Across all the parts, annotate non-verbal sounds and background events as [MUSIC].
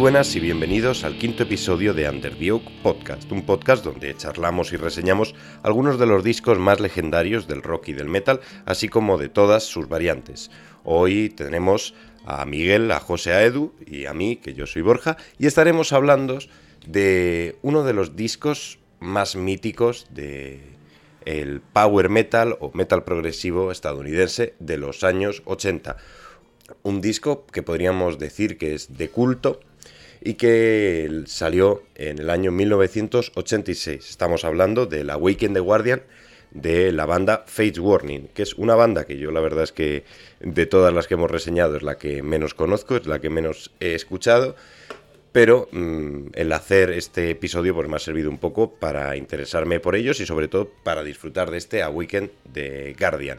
Buenas y bienvenidos al quinto episodio de Under the Oak Podcast, un podcast donde charlamos y reseñamos algunos de los discos más legendarios del rock y del metal, así como de todas sus variantes. Hoy tenemos a Miguel, a José, a Edu y a mí, que yo soy Borja, y estaremos hablando de uno de los discos más míticos de power metal o metal progresivo estadounidense de los años 80. Un disco que podríamos decir que es de culto, y que salió en el año 1986. Estamos hablando de la Weekend the Guardian de la banda Fates Warning, que es una banda que yo la verdad es que de todas las que hemos reseñado es la que menos conozco, es la que menos he escuchado, pero mm, el hacer este episodio pues me ha servido un poco para interesarme por ellos y sobre todo para disfrutar de este A Weekend de Guardian.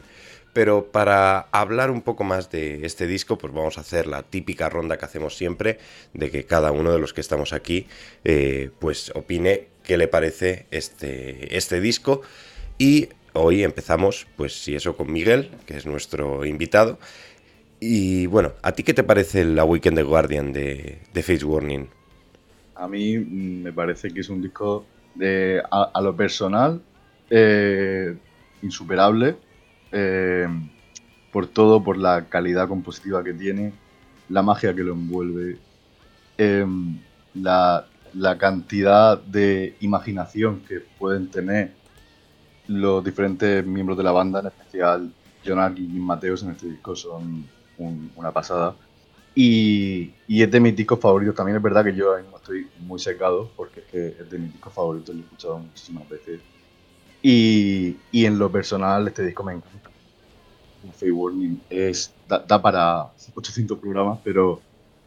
Pero para hablar un poco más de este disco, pues vamos a hacer la típica ronda que hacemos siempre, de que cada uno de los que estamos aquí, eh, pues opine qué le parece este, este disco. Y hoy empezamos, pues si eso, con Miguel, que es nuestro invitado. Y bueno, ¿a ti qué te parece la Weekend de Guardian de, Face Warning? A mí me parece que es un disco de, a, lo personal eh, insuperable eh, por todo, por la calidad compositiva que tiene, la magia que lo envuelve, eh, la, cantidad de imaginación que pueden tener los diferentes miembros de la banda, en especial John y Mateos en este disco son una pasada. Y, es de mis discos favoritos. También es verdad que yo estoy muy secado porque es, que es de mis discos favoritos, lo he escuchado muchísimas veces. Y, y en lo personal, este disco me encanta. Fake Warning es, da, para 800 programas, pero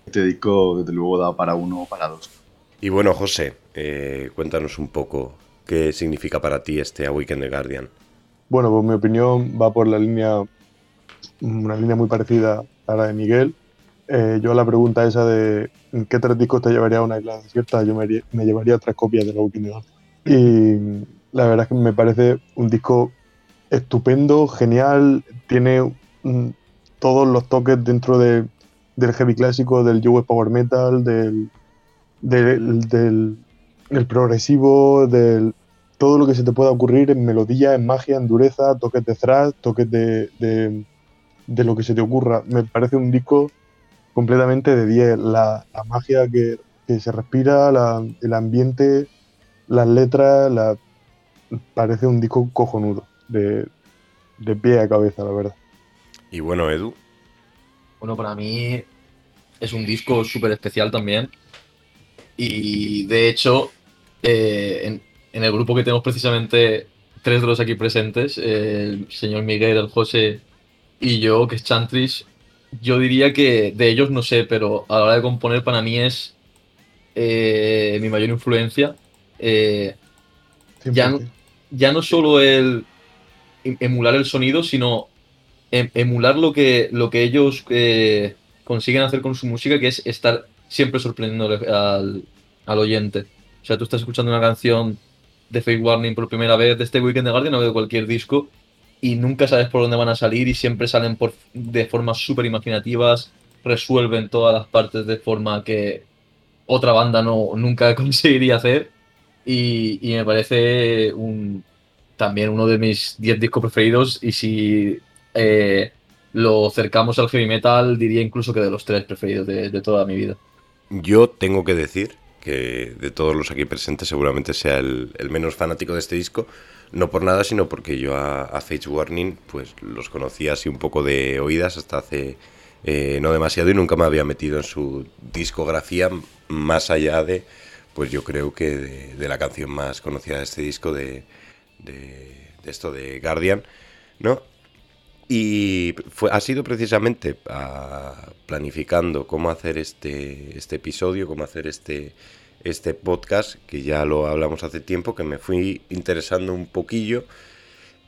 este disco, desde luego, da para uno o para dos. Y bueno, José, eh, cuéntanos un poco qué significa para ti este A Weekend the Guardian. Bueno, pues mi opinión va por la línea, una línea muy parecida a la de Miguel. Eh, yo a la pregunta esa de ¿qué tres discos te llevaría a una isla desierta? Yo me, me llevaría tres copias de la Weekend the Guardian. Y la verdad es que me parece un disco estupendo, genial, tiene todos los toques dentro de, del heavy clásico, del Joe Power Metal, del, del, progresivo, del todo lo que se te pueda ocurrir en melodía, en magia, en dureza, toques de thrash, toques de, de, lo que se te ocurra. Me parece un disco completamente de 10. La, magia que, se respira, el ambiente, las letras, la, parece un disco cojonudo, de, pie a cabeza, la verdad. Y bueno, Edu. Bueno, para mí es un disco súper especial también. Y de hecho, eh, en, el grupo que tenemos precisamente tres de los aquí presentes, el señor Miguel, el José y yo, que es Chantris, yo diría que de ellos no sé, pero a la hora de componer para mí es eh, mi mayor influencia. Eh, ya, ya no solo el emular el sonido, sino em, emular lo que, lo que ellos eh, consiguen hacer con su música, que es estar siempre sorprendiendo al, oyente. O sea, tú estás escuchando una canción de Fake Warning por primera vez de este Weekend de Guardian o de cualquier disco y nunca sabes por dónde van a salir y siempre salen por, de formas súper imaginativas, resuelven todas las partes de forma que otra banda no, nunca [LAUGHS] conseguiría hacer y, me parece un, también uno de mis 10 discos preferidos. Y si eh, lo acercamos al heavy metal, diría incluso que de los tres preferidos de, toda mi vida. Yo tengo que decir que de todos los aquí presentes seguramente sea el, menos fanático de este disco, no por nada, sino porque yo a, a Warning pues los conocía así un poco de oídas hasta hace eh, no demasiado y nunca me había metido en su discografía más allá de pues yo creo que de, la canción más conocida de este disco, de, de, esto de Guardian, ¿no? Y fue, ha sido precisamente ah, planificando cómo hacer este, este episodio, cómo hacer este, este podcast, que ya lo hablamos hace tiempo, que me fui interesando un poquillo.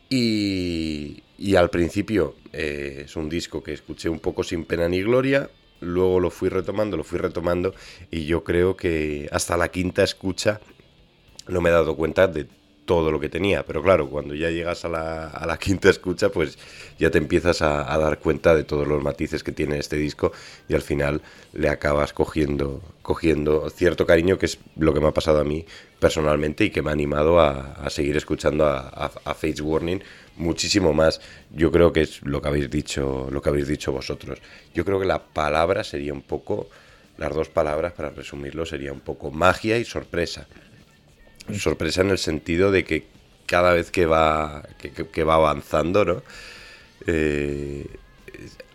Y, y al principio eh, es un disco que escuché un poco sin pena ni gloria, luego lo fui retomando, lo fui retomando y yo creo que hasta la quinta escucha no me he dado cuenta de todo lo que tenía. Pero claro, cuando ya llegas a la, a la [LAUGHS] quinta escucha, pues ya te empiezas a, dar cuenta de todos los matices que tiene este disco y al final le acabas cogiendo, cogiendo cierto cariño, que es lo que me ha pasado a mí personalmente y que me ha animado a, a seguir escuchando a, a, Face Warning muchísimo más. Yo creo que es lo que habéis dicho, lo que habéis dicho vosotros. Yo creo que la palabra sería un poco, las dos palabras para resumirlo sería un poco magia y sorpresa sorpresa en el sentido de que cada vez que va, que, va avanzando, ¿no? Eh,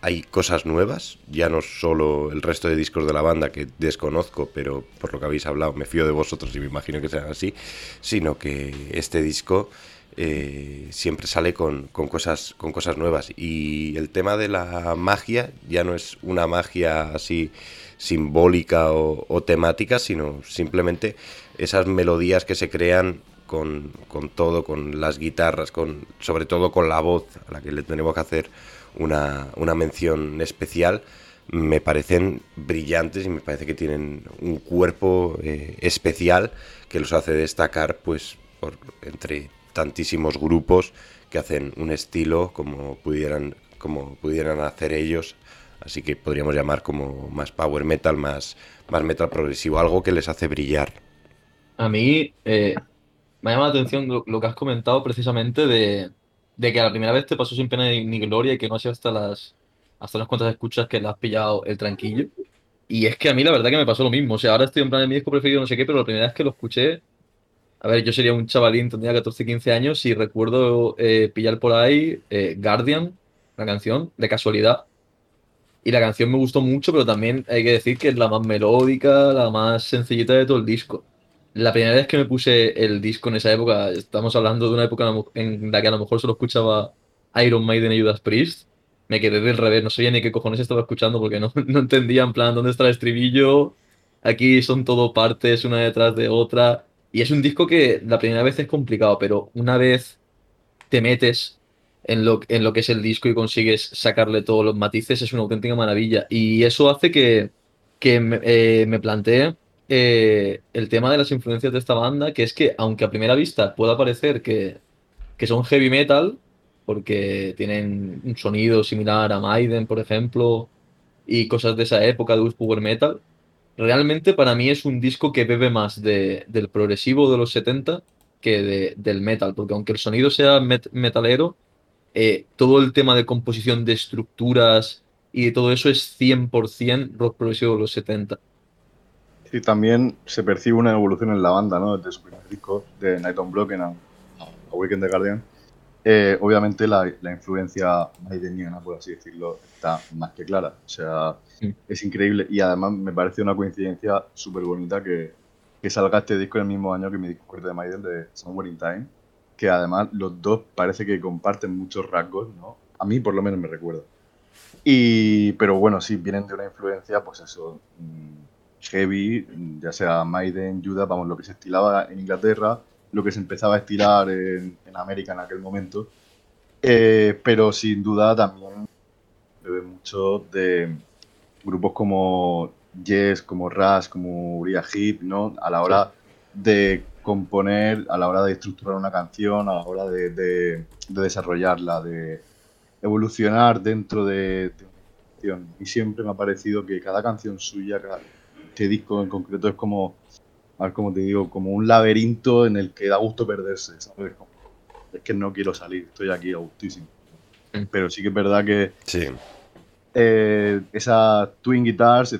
hay cosas nuevas, ya no solo el resto de discos de la banda que desconozco, pero por lo que habéis hablado me fío de vosotros y me imagino que sean así, sino que este disco eh, siempre sale con, cosas, con cosas nuevas. Y el tema de la magia ya no es una magia así simbólica o temática, sino simplemente esas melodías que se crean con, todo, con las guitarras, con, sobre todo con la voz, a la que le tenemos que hacer una, mención especial, me parecen brillantes y me parece que tienen un cuerpo eh, especial que los hace destacar pues entre tantísimos grupos que hacen un estilo como pudieran como pudieran hacer ellos. Así que podríamos llamar como más power metal más más metal progresivo algo que les hace brillar a mí eh, me ha llamado la atención lo, que has comentado precisamente de, que a la primera vez te pasó sin pena ni, gloria y que no ha sido hasta las, hasta las cuantas escuchas que le has pillado el tranquillo. Y es que a mí la verdad que me pasó lo mismo. O sea, ahora estoy en plan de mi disco preferido, no sé qué, pero la primera vez que lo escuché, a ver, yo sería un chavalín, tendría 14, 15 años y recuerdo eh, pillar por ahí eh, Guardian, la canción, de casualidad. Y la canción me gustó mucho, pero también hay que decir que es la más melódica, la más sencillita de todo el disco la primera vez que me puse el disco en esa época, estamos hablando de una época en la que a lo mejor solo escuchaba Iron Maiden y Judas Priest, me quedé del revés, no sabía ni qué cojones estaba escuchando porque no, [LAUGHS] no entendía en plan dónde está el estribillo, aquí son todo partes una detrás de otra, y es un disco que la primera vez es complicado, pero una vez te metes en lo, en lo que es el disco y consigues sacarle todos los matices, es una auténtica maravilla, y eso hace que, que me, eh, me plantee eh, el tema de las influencias de esta banda, que es que, aunque a primera vista pueda parecer que, son heavy metal, porque tienen un sonido similar a Maiden, por ejemplo, y cosas de esa época de power metal, realmente para mí es un disco que bebe más de, del progresivo de los 70 que del metal, porque aunque el sonido sea metalero, eh, todo el tema de composición de estructuras y todo eso es 100% rock progresivo de los 70. Y también se percibe una evolución en la banda, ¿no? Desde su primer disco, de Night on Broken a, Weekend the Guardian. Eh, obviamente la, influencia maideniana, por así decirlo, está más que clara. O sea, es increíble. Y además me parece una coincidencia súper bonita que, que, salga este disco en el mismo año que mi disco de Maiden de Somewhere in Time. Que además los dos parece que comparten muchos rasgos, ¿no? A mí por lo menos me recuerda. Y, pero bueno, sí, vienen de una influencia, pues eso, mm, heavy, ya sea Maiden, Judas, vamos, lo que se estilaba en Inglaterra, lo que se empezaba a estilar en, América en aquel momento. Eh, pero sin duda también bebe mucho de grupos como Yes, como Rush, como Uriah Heep, ¿no? A la hora de componer, a la hora de estructurar una canción, a la hora de, desarrollarla, de evolucionar dentro de, de, una canción. Y siempre me ha parecido que cada canción suya, este disco en concreto es como, a ver cómo te digo, como un laberinto en el que da gusto perderse, ¿sabes? es que no quiero salir, estoy aquí a gustísimo. Mm. Pero sí que es verdad que sí. eh, esas twin guitars,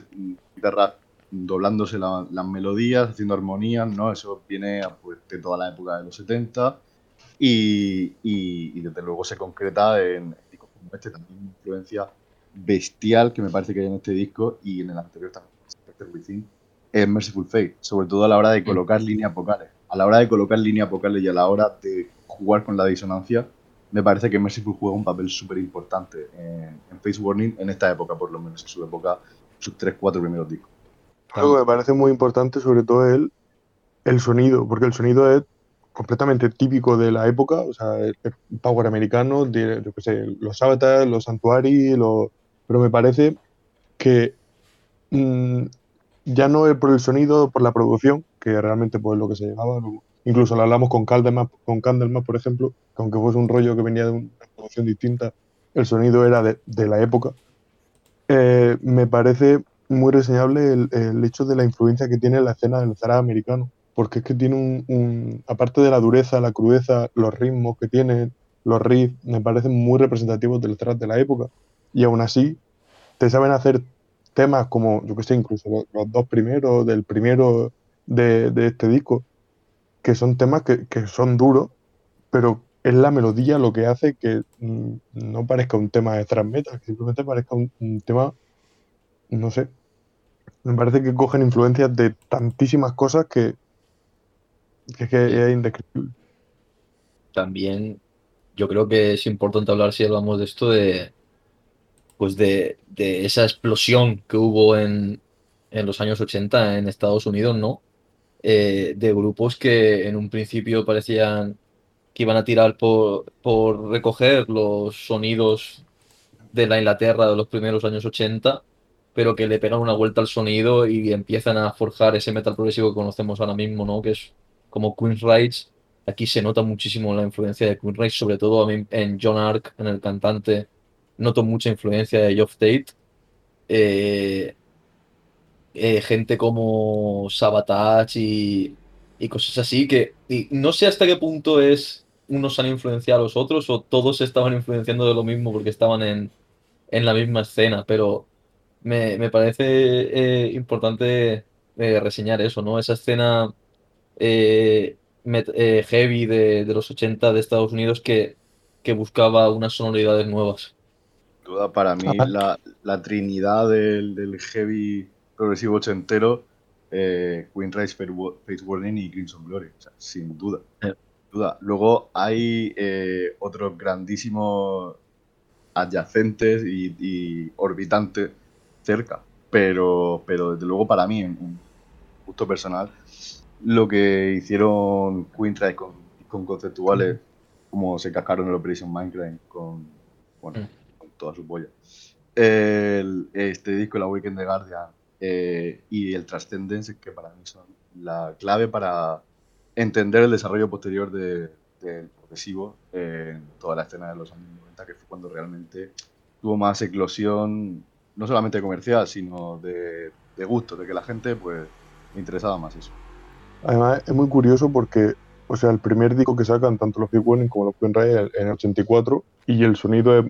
guitarras doblándose las melodías, haciendo armonías, ¿no? Eso viene pues, de toda la época de los 70 y, y, desde luego se concreta en discos como este, también una influencia bestial que me parece que hay en este disco y en el anterior también es Merciful Fate, sobre todo a la hora de colocar líneas vocales. A la hora de colocar líneas vocales y a la hora de jugar con la disonancia, me parece que Merciful juega un papel súper importante en, Face Warning en esta época, por lo menos en su época, sus tres, cuatro primeros discos. Algo que me parece muy importante, sobre todo el, el sonido, porque el sonido es completamente típico de la época, o sea, el, power americano, de, yo sé, los avatars, los santuari, pero me parece que mm, ya no por el sonido, por la producción, que realmente pues lo que se llegaba, incluso lo hablamos con Candlemas, con Candlemas, por ejemplo, que aunque fuese un rollo que venía de una producción distinta, el sonido era de, la época. Eh, me parece muy reseñable el, el, hecho de la influencia que tiene la escena del Zara americano, porque es que tiene un, aparte de la dureza, la crudeza, los ritmos que tiene, los riffs, me parecen muy representativos del trap de la época. Y aún así, te saben hacer temas como, yo que sé, incluso los, los dos primeros, del primero de, de, este disco, que son temas que, que, son duros, pero es la melodía lo que hace que mm, no parezca un tema de thrash metal, que simplemente parezca un, un, tema, no sé, me parece que cogen influencias de tantísimas cosas que, que, que es indescriptible. También yo creo que es importante hablar, si hablamos de esto, de, pues de, de esa explosión que hubo en, en, los años 80 en Estados Unidos, ¿no? Eh, de grupos que en un principio parecían que iban a tirar por, por recoger los sonidos de la Inglaterra de los primeros años 80, pero que le pegan una vuelta al sonido y empiezan a forjar ese metal progresivo que conocemos ahora mismo, ¿no? Que es como Queen's Rights. Aquí se nota muchísimo la influencia de Queen's Rights, sobre todo en John Ark, en el cantante, noto mucha influencia de Geoff Tate. Eh, eh, gente como Sabotage y, y, cosas así que y no sé hasta qué punto es unos han influenciado a los otros o todos estaban influenciando de lo mismo porque estaban en, en la misma escena, pero me, me parece eh, importante eh, reseñar eso, ¿no? Esa escena heavy de, de, los 80 de Estados Unidos que, que buscaba unas sonoridades nuevas. Duda para mí la, la trinidad del, del heavy progresivo ochentero, eh, Queen Rise, Face Warning y Crimson Glory, o sea, sin duda. Duda. Luego hay eh, otros grandísimos adyacentes y, y, orbitantes cerca, pero, pero desde luego para mí, en un gusto personal, lo que hicieron Queen Rise con, con conceptuales, mm. como se cascaron en Operation Minecraft con, bueno, mm. Toda su polla. El, este disco, La Weekend de Guardian, eh, y el Transcendence, que para mí son la clave para entender el desarrollo posterior del de progresivo en toda la escena de los años 90, que fue cuando realmente tuvo más eclosión, no solamente comercial, sino de, de gusto, de que la gente pues interesaba más eso. Además, es muy curioso porque, o sea, el primer disco que sacan tanto los Big Warning como los Ray en el 84, y el sonido es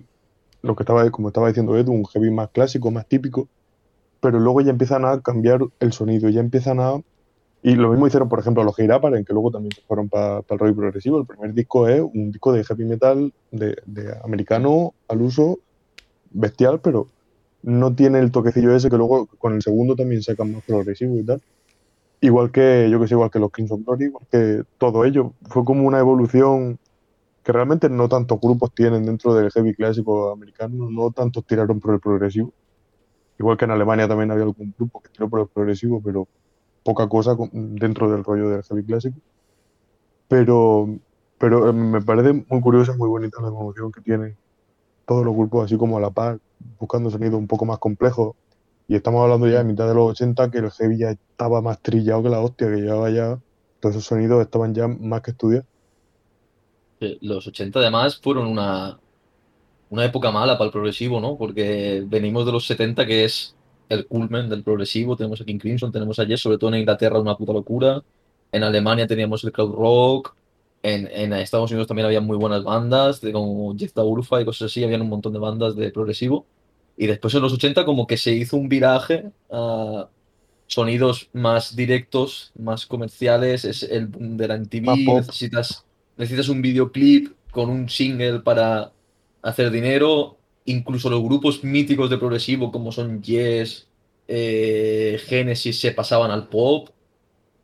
lo que estaba, como estaba diciendo Edu, un heavy más clásico, más típico, pero luego ya empiezan a cambiar el sonido, ya empiezan a... Y lo mismo hicieron, por ejemplo, los en que luego también fueron para pa el rollo progresivo. El primer disco es un disco de heavy metal de, de, americano al uso bestial, pero no tiene el toquecillo ese que luego con el segundo también sacan más progresivo y tal. Igual que, yo que sé, igual que los Crimson Glory, igual que todo ello. Fue como una evolución que realmente no tantos grupos tienen dentro del heavy clásico americano, no tantos tiraron por el progresivo. Igual que en Alemania también había algún grupo que tiró por el progresivo, pero poca cosa dentro del rollo del heavy clásico. Pero, pero eh, me parece muy curiosa, muy bonita la evolución que tienen todos los grupos, así como a la par, buscando sonidos un poco más complejos. Y estamos hablando ya de mitad de los 80, que el heavy ya estaba más trillado que la hostia, que llevaba ya, todos esos sonidos estaban ya más que estudiados. Los 80 además fueron una, una época mala para el progresivo, ¿no? Porque venimos de los 70, que es el culmen del progresivo. Tenemos a King Crimson, tenemos a Yes, sobre todo en Inglaterra, una puta locura. En Alemania teníamos el Cloud Rock. En, en Estados Unidos también había muy buenas bandas, de, como Jeff Urfa y cosas así. Habían un montón de bandas de progresivo. Y después en los 80 como que se hizo un viraje a sonidos más directos, más comerciales. Es el boom de la MTV. Necesitas, necesitas un videoclip con un single para hacer dinero. Incluso los grupos míticos de progresivo como son Yes, eh, Genesis se pasaban al pop.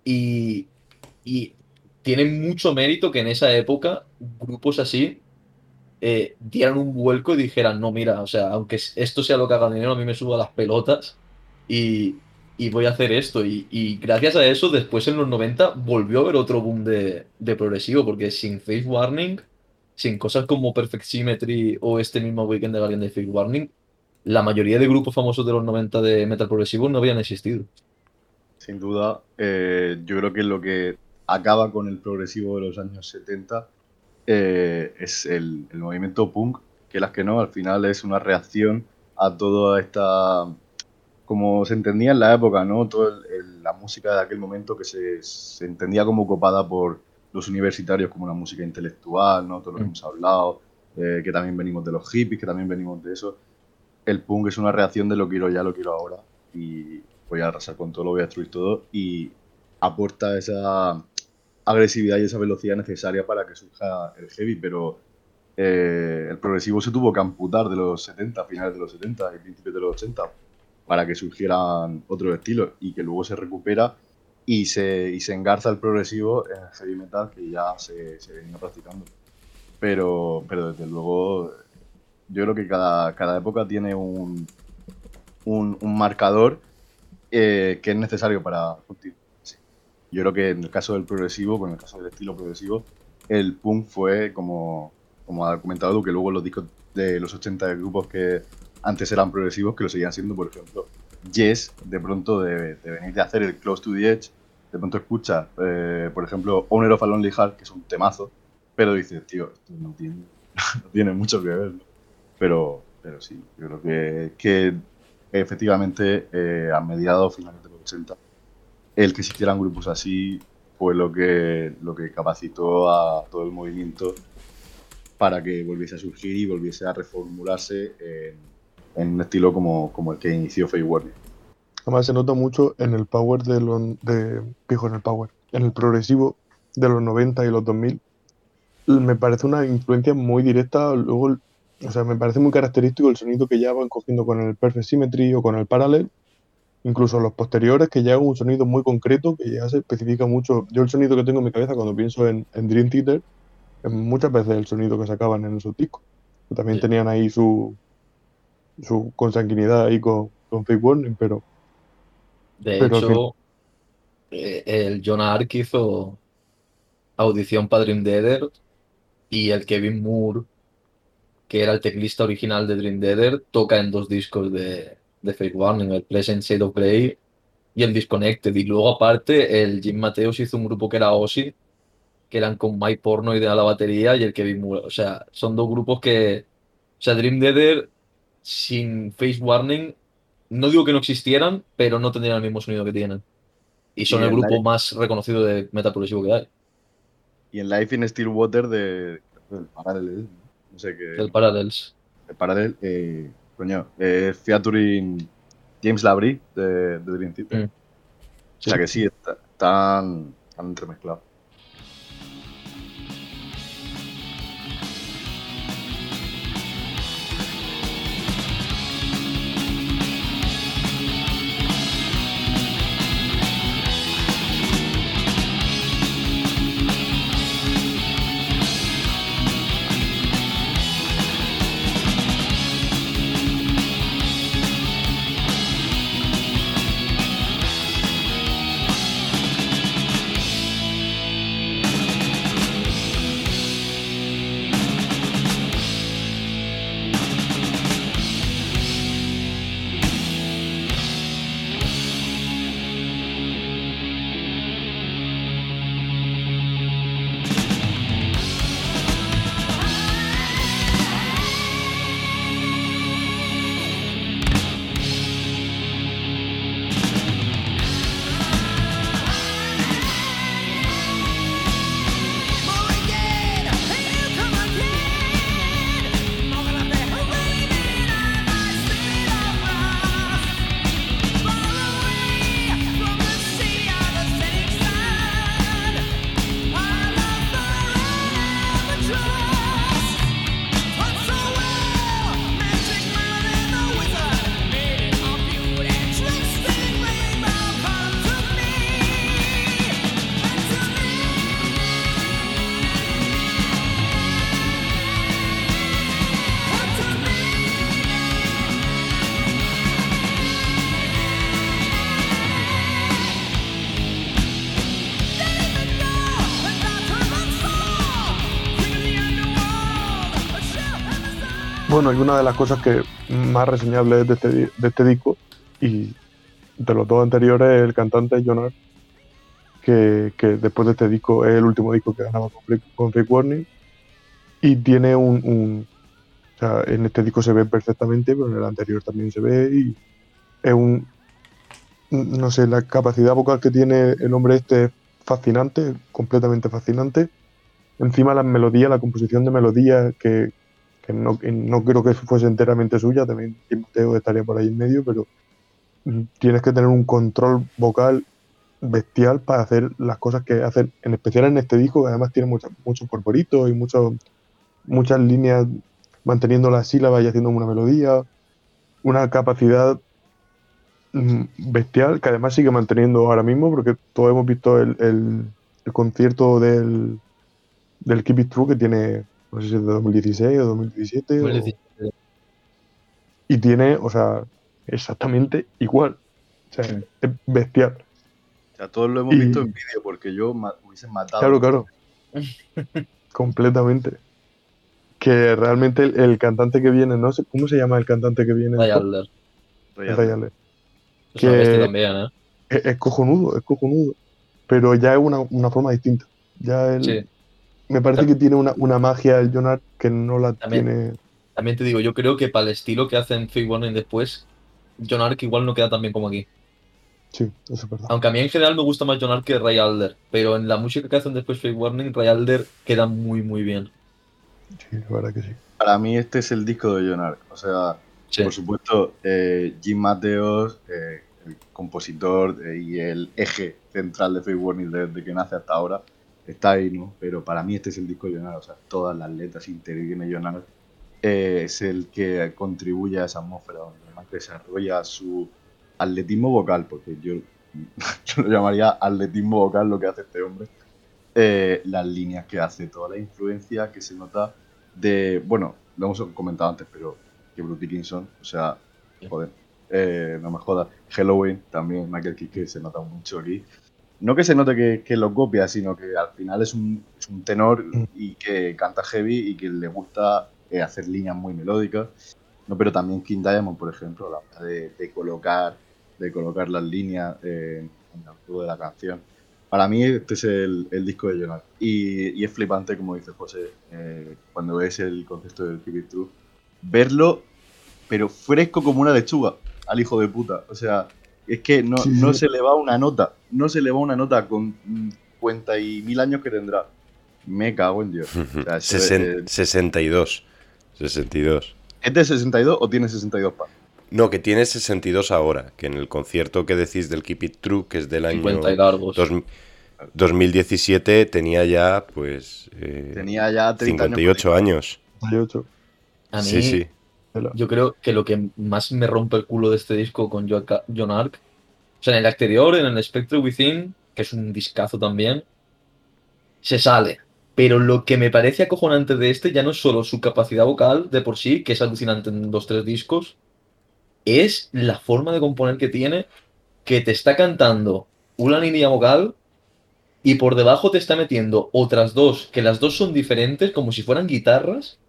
Y, y tienen mucho mérito que en esa época grupos así eh, dieran un vuelco y dijeran, no, mira, o sea, aunque esto sea lo que haga dinero, a mí me subo a las pelotas y, y voy a hacer esto. Y, gracias a eso, después en los 90 volvió a haber otro boom de, progresivo, porque sin Face Warning sin cosas como Perfect Symmetry o este mismo Weekend de Guardian de Fake Warning, la mayoría de grupos famosos de los 90 de metal progresivo no habían existido. Sin duda, eh, yo creo que lo que acaba con el progresivo de los años 70 eh, es el, el, movimiento punk, que las que no, al final es una reacción a toda esta, como se entendía en la época, ¿no? Toda la música de aquel momento que se, se, entendía como copada por los universitarios como una música intelectual, ¿no? Todo lo que mm. hemos hablado, eh, que también venimos de los hippies, que también venimos de eso. El punk es una reacción de lo quiero ya, lo quiero ahora. Y voy a arrasar con todo, lo voy a destruir todo. Y aporta esa agresividad y esa velocidad necesaria para que surja el heavy, pero eh, el progresivo se tuvo que amputar de los 70, finales de los 70 y principios de los 80, para que surgieran otros estilos y que luego se recupera y se, y se engarza el progresivo en el heavy metal que ya se, se venía practicando. Pero, pero desde luego, yo creo que cada, cada época tiene un, un, un marcador eh, que es necesario para Yo creo que en el caso del progresivo, con el caso del estilo progresivo, el punk fue, como, como ha comentado que luego los discos de los 80 de grupos que antes eran progresivos, que lo seguían siendo, por ejemplo, Yes, de pronto de, venir de hacer el Close to the Edge, de pronto escucha, eh, por ejemplo, Owner of a Lonely Heart, que es un temazo, pero dices, tío, esto no tiene, [LAUGHS] no tiene mucho que ver. Pero, pero sí, yo creo que, que efectivamente eh, a mediados, finales de los 80, el que existieran grupos así fue lo que, lo que capacitó a todo el movimiento para que volviese a surgir y volviese a reformularse en, un estilo como, como, el que inició Faye. Además se nota mucho en el power de, los de fijo en el power, en el progresivo de los 90 y los 2000. Me parece una influencia muy directa luego o sea, me parece muy característico el sonido que ya van cogiendo con el Perfect Symmetry o con el Parallel. Incluso los posteriores que llevan un sonido muy concreto que ya se especifica mucho. Yo el sonido que tengo en mi cabeza cuando pienso en, Dream Theater es muchas veces el sonido que sacaban en esos discos. También tenían ahí su, su consanguinidad ahí con, con Fake Warning, pero... De hecho, eh, el John Ark hizo audición para Dream Theater y el Kevin Moore que era el teclista original de Dream Theater, toca en dos discos de, de Fake Warning, el Pleasant Shade of Grey y el Disconnected. Y luego, aparte, el Jim Mateos hizo un grupo que era Ozzy, que eran con Mike Porno y de la batería y el Kevin Moore. O sea, son dos grupos que. O sea, Dream Theater sin Face Warning, no digo que no existieran, pero no tendrían el mismo sonido que tienen. Y son el grupo más reconocido de metal progresivo que hay. Y en Life in Stillwater de, de el Parallels. El Parallel, eh, coño, es featuring James Labrie de, de Dream Theater. Mm. O sea que sí, están, están entremezclados. Bueno, y una de las cosas que más reseñables de este, de este disco y de los dos anteriores, el cantante Jonar, que, que después de este disco es el último disco que ganaba con, Fake- con Warning. Y tiene un, un- O sea, en este disco se ve perfectamente, pero en el anterior también se ve. Y es un. No sé, la capacidad vocal que tiene el hombre este es fascinante, completamente fascinante. Encima las melodías, la composición de melodías, que, no, no creo que fuese enteramente suya, también Timoteo estaría por ahí en medio, pero mm, tienes que tener un control vocal bestial para hacer las cosas que hacen, en especial en este disco, que además tiene muchos muchos corporitos y muchos muchas líneas manteniendo las sílabas y haciendo una melodía, una capacidad mm, bestial que además sigue manteniendo ahora mismo, porque todos hemos visto el, el- el concierto del, del Keep It True que tiene, no sé si es de 2016 o 2017, o- 2017. y tiene, o sea, exactamente igual. O sea, Sí. es bestial. O sea, todos lo hemos Y- visto en vídeo porque yo ma- hubiese matado. Claro, claro. [LAUGHS] Completamente. Que realmente el, el cantante que viene, no sé, ¿cómo se llama el cantante que viene? Ray Adler. Rey Es Ray Adler. Es una Que- también, ¿eh? Es, es cojonudo, es cojonudo. Pero ya es una, una forma distinta. Ya él- Sí. Me parece que tiene una, una magia el Jonah que no la También. tiene. También te digo, yo creo que para el estilo que hacen Fake Warning después, John Ark igual no queda tan bien como aquí. Sí, eso es verdad. Aunque a mí en general me gusta más John Ark que Ray Alder. Pero en la música que hacen después Fake Warning, Ray Alder queda muy, muy bien. Sí, la verdad que sí. Para mí este es el disco de John Ark. O sea, Sí. por supuesto, eh, Jim Mateos, eh, el compositor eh, y el eje central de Fake Warning desde que nace hasta ahora, está ahí, ¿no? Pero para mí este es el disco de. O sea, todas las letras John Ark. Eh, es el que contribuye a esa atmósfera, donde además desarrolla su atletismo vocal, porque yo, [LAUGHS] yo lo llamaría atletismo vocal lo que hace este hombre. Eh, las líneas que hace, toda la influencia que se nota de, bueno, lo hemos comentado antes, pero que Bruce Dickinson, o sea, joder, eh, no me jodas, Halloween también, Michael Kiske se nota mucho aquí. No que se note que, que lo copia, sino que al final es un, es un tenor y que canta heavy y que le gusta eh, hacer líneas muy melódicas. No, pero también King Diamond, por ejemplo, la de, de colocar, de colocar las líneas eh, en el juego de la canción. Para mí este es el, el disco de Jonah. Y, y es flipante, como dice José, eh, cuando ves el concepto del Keep It True, verlo, pero fresco como una lechuga al hijo de puta. O sea, es que no, Sí, no sí. se le va una nota, no se le va una nota con cuenta y mil años que tendrá. Me cago en Dios. O sea, eso es- Sesen- 62. 62. ¿Es de 62 o tiene 62 pa? No, que tiene 62 ahora, que en el concierto que decís del Keep It True, que es del año 50 y largos. dos- 2017, tenía ya, pues, eh, Tenía ya 30 58 años. años. 58. A mí, Sí, sí. Yo creo que lo que más me rompe el culo de este disco con Jo- John Ark, o sea, en el exterior, en el Spectre Within, que es un discazo también, se sale. Pero lo que me parece acojonante de este ya no es solo su capacidad vocal de por sí, que es alucinante en los tres discos, es la forma de componer que tiene, que te está cantando una línea vocal y por debajo te está metiendo otras dos, que las dos son diferentes, como si fueran guitarras,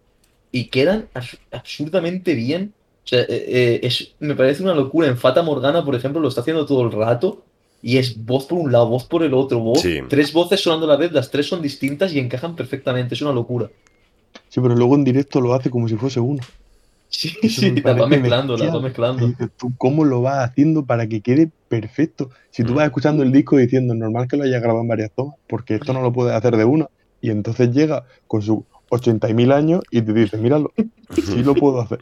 y quedan abs- absurdamente bien. O sea, eh, eh, es, me parece una locura. En Fata Morgana, por ejemplo, lo está haciendo todo el rato. Y es voz por un lado, voz por el otro, voz. Sí. Tres voces sonando a la vez, las tres son distintas y encajan perfectamente. Es una locura. Sí, pero luego en directo lo hace como si fuese uno. Sí, Eso sí, me la va mezclando, la va mezclando. Tú, ¿cómo lo vas haciendo para que quede perfecto? Si tú Mm. vas escuchando el disco diciendo, normal que lo haya grabado en varias tomas, porque esto no lo puedes hacer de una. Y entonces llega con sus 80.000 años y te dice, míralo, sí lo puedo hacer.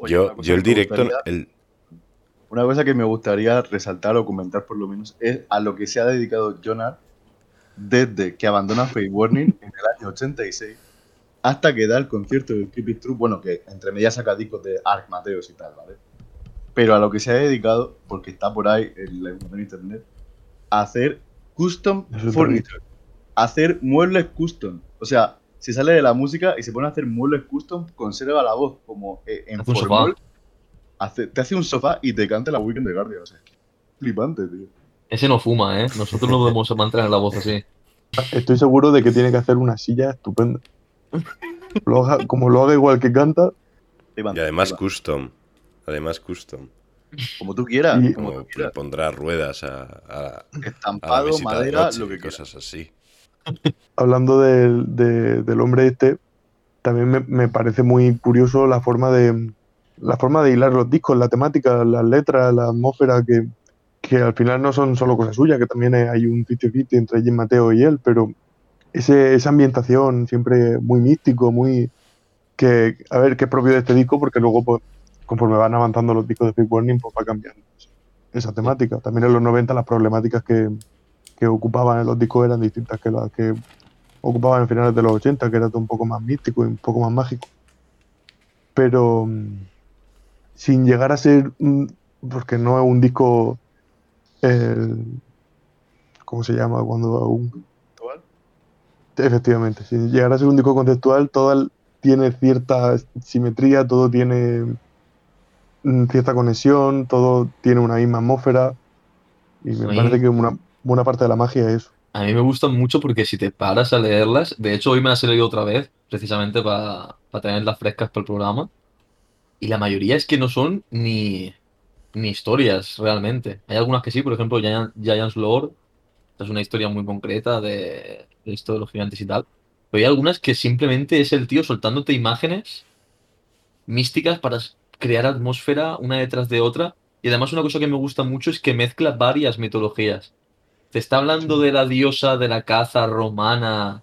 Oye, Yo, yo el directo, gustaría- el, Una cosa que me gustaría resaltar o comentar por lo menos es a lo que se ha dedicado Jonah desde que abandona Fate Warning en el año 86 hasta que da el concierto del Keep It True, bueno, que entre medias saca discos de Ark Mateos y tal, ¿vale? Pero a lo que se ha dedicado, porque está por ahí en la en internet, a hacer custom furniture, hacer muebles custom. O sea, se sale de la música y se pone a hacer muebles custom, conserva la voz como eh, en Hace un sofá. formol, hace- te hace un sofá y te canta la Weekend de Guardian. O sea, flipante, tío. Ese no fuma, ¿eh? Nosotros no podemos mantener la voz así. Estoy seguro de que tiene que hacer una silla estupenda. Lo haga- como lo haga igual que canta, y además custom. Además custom. Como tú quieras. Y- como O tú quieras. pondrá ruedas a, a- a la Estampado, madera, noche lo que quieras. cosas así. Hablando del, de- del hombre este, también me, me parece muy curioso la forma de la forma de hilar los discos, la temática, las letras, la atmósfera, que, que al final no son solo cosas suyas, que también hay un 50-50 entre Jim Mateo y él, pero ese, esa ambientación siempre muy místico, muy que, a ver, que es propio de este disco, porque luego pues, conforme van avanzando los discos de Big Warning, pues va cambiando esa temática. También en los 90 las problemáticas que, que ocupaban en los discos eran distintas que las que ocupaban en finales de los 80, que era todo un poco más místico y un poco más mágico. Pero mm, sin llegar a ser, porque no es un disco, el- ¿cómo se llama? Cuando un, efectivamente, sin llegar a ser un disco conceptual, todo el- tiene cierta simetría, todo tiene mm, cierta conexión, todo tiene una misma atmósfera. Y me parece que una buena parte de la magia es. A mí me gustan mucho porque si te paras a leerlas, de hecho hoy me las he leído otra vez, precisamente para tenerlas frescas para el programa, y la mayoría es que no son ni, ni historias realmente. Hay algunas que sí, por ejemplo, Giant, Giant's Lord, es una historia muy concreta de, de esto de los gigantes y tal, pero hay algunas que simplemente es el tío soltándote imágenes místicas para crear atmósfera una detrás de otra, y además una cosa que me gusta mucho es que mezcla varias mitologías. Te está hablando de la diosa de la caza romana,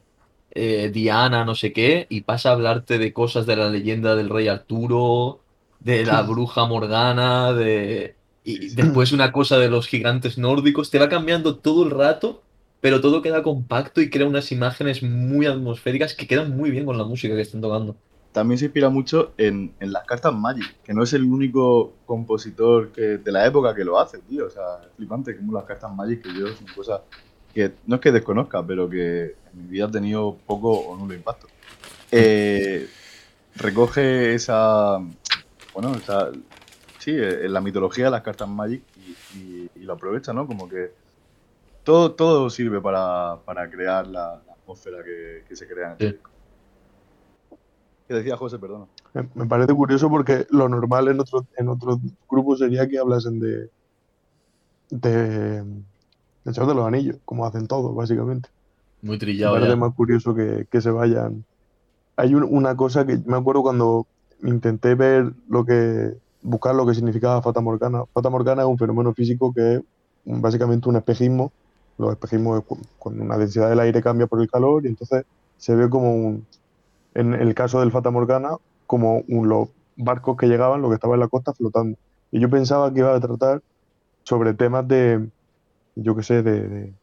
eh, Diana, no sé qué, y pasa a hablarte de cosas de la leyenda del rey Arturo, de la bruja Morgana, de... Y después una cosa de los gigantes nórdicos. Te va cambiando todo el rato, pero todo queda compacto y crea unas imágenes muy atmosféricas que quedan muy bien con la música que están tocando. También se inspira mucho en, en las cartas Magic, que no es el único compositor que, de la época que lo hace, tío. O sea, es flipante como las cartas Magic, que yo son cosas que no es que desconozca, pero que en mi vida ha tenido poco o nulo impacto. Eh, recoge esa. Bueno, esa. Sí, la mitología de las cartas Magic y, y- y lo aprovecha, ¿no? Como que todo, todo sirve para, para crear la, la atmósfera que, que se crea en este Sí. Disco. ¿Qué decía José? Perdona. Me, me parece curioso porque lo normal en otros en otros grupos sería que hablasen de de Señor de los Anillos, como hacen todos, básicamente. Muy Me trillado parece ya. más curioso que, que se vayan. Hay un- una cosa que me acuerdo cuando intenté ver lo que buscar lo que significaba Fata Morgana. Fata Morgana es un fenómeno físico que es básicamente un espejismo. Los espejismos cuando una densidad del aire cambia por el calor y entonces se ve como un, en el caso del Fata Morgana, como los barcos que llegaban, lo que estaba en la costa flotando. Y yo pensaba que iba a tratar sobre temas de, yo qué sé, de, de-